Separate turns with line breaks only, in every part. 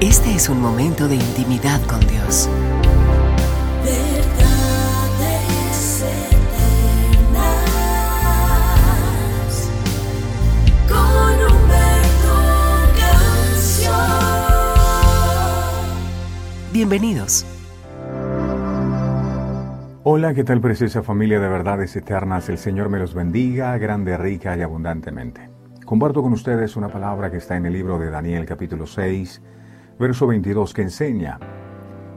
Este es un momento de intimidad con Dios.
Verdades eternas con Humberto Canción.
Bienvenidos.
Hola, ¿qué tal preciosa familia de verdades eternas? El Señor me los bendiga, grande, rica y abundantemente. Comparto con ustedes una palabra que está en el libro de Daniel capítulo 6, verso 22, que enseña,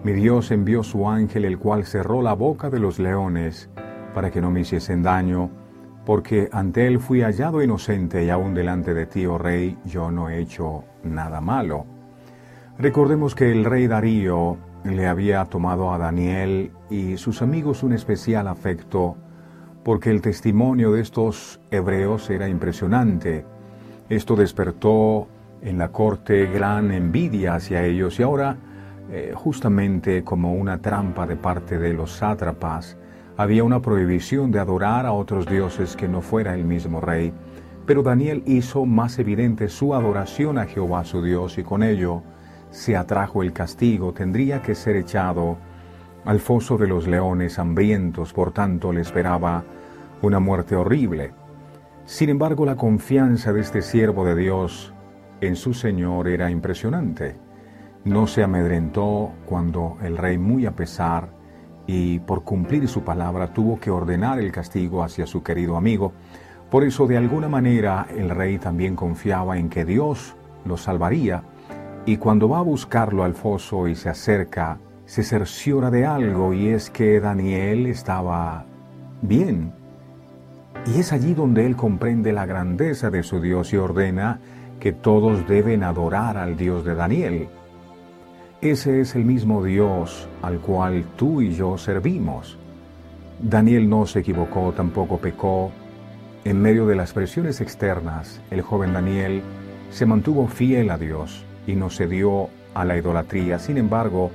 Mi Dios envió su ángel, el cual cerró la boca de los leones, para que no me hiciesen daño, porque ante él fui hallado inocente y aún delante de ti, oh rey, yo no he hecho nada malo. Recordemos que el rey Darío le había tomado a Daniel y sus amigos un especial afecto porque el testimonio de estos hebreos era impresionante. Esto despertó en la corte gran envidia hacia ellos y ahora, eh, justamente como una trampa de parte de los sátrapas, había una prohibición de adorar a otros dioses que no fuera el mismo rey. Pero Daniel hizo más evidente su adoración a Jehová su Dios y con ello se atrajo el castigo, tendría que ser echado al foso de los leones hambrientos, por tanto le esperaba una muerte horrible. Sin embargo, la confianza de este siervo de Dios en su Señor era impresionante. No se amedrentó cuando el rey, muy a pesar y por cumplir su palabra, tuvo que ordenar el castigo hacia su querido amigo. Por eso, de alguna manera, el rey también confiaba en que Dios lo salvaría y cuando va a buscarlo al foso y se acerca, se cerciora de algo y es que Daniel estaba bien. Y es allí donde él comprende la grandeza de su Dios y ordena que todos deben adorar al Dios de Daniel. Ese es el mismo Dios al cual tú y yo servimos. Daniel no se equivocó, tampoco pecó. En medio de las presiones externas, el joven Daniel se mantuvo fiel a Dios y no cedió a la idolatría. Sin embargo,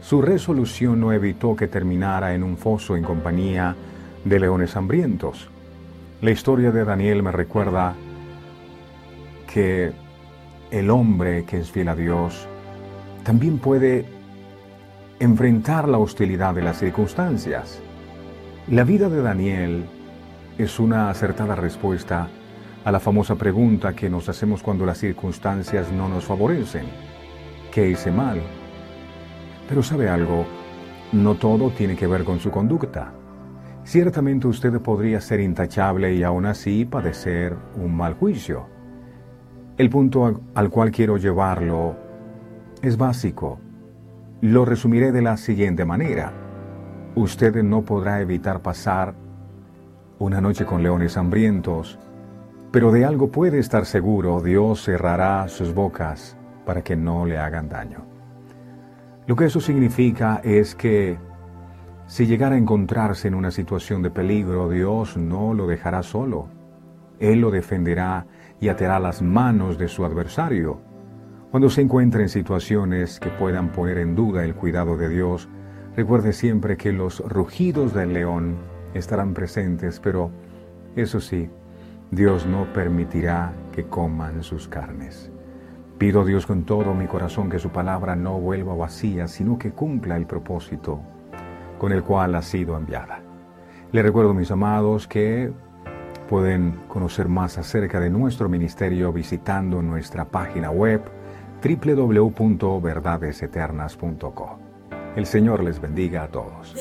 su resolución no evitó que terminara en un foso en compañía de leones hambrientos. La historia de Daniel me recuerda que el hombre que es fiel a Dios también puede enfrentar la hostilidad de las circunstancias. La vida de Daniel es una acertada respuesta a la famosa pregunta que nos hacemos cuando las circunstancias no nos favorecen. ¿Qué hice mal? Pero sabe algo, no todo tiene que ver con su conducta. Ciertamente usted podría ser intachable y aún así padecer un mal juicio. El punto al cual quiero llevarlo es básico. Lo resumiré de la siguiente manera. Usted no podrá evitar pasar una noche con leones hambrientos, pero de algo puede estar seguro, Dios cerrará sus bocas para que no le hagan daño. Lo que eso significa es que si llegara a encontrarse en una situación de peligro, Dios no lo dejará solo. Él lo defenderá y atará las manos de su adversario. Cuando se encuentre en situaciones que puedan poner en duda el cuidado de Dios, recuerde siempre que los rugidos del león estarán presentes, pero eso sí, Dios no permitirá que coman sus carnes. Pido a Dios con todo mi corazón que su palabra no vuelva vacía, sino que cumpla el propósito con el cual ha sido enviada. Le recuerdo, mis amados, que pueden conocer más acerca de nuestro ministerio visitando nuestra página web www.verdadeseternas.co. El Señor les bendiga a todos.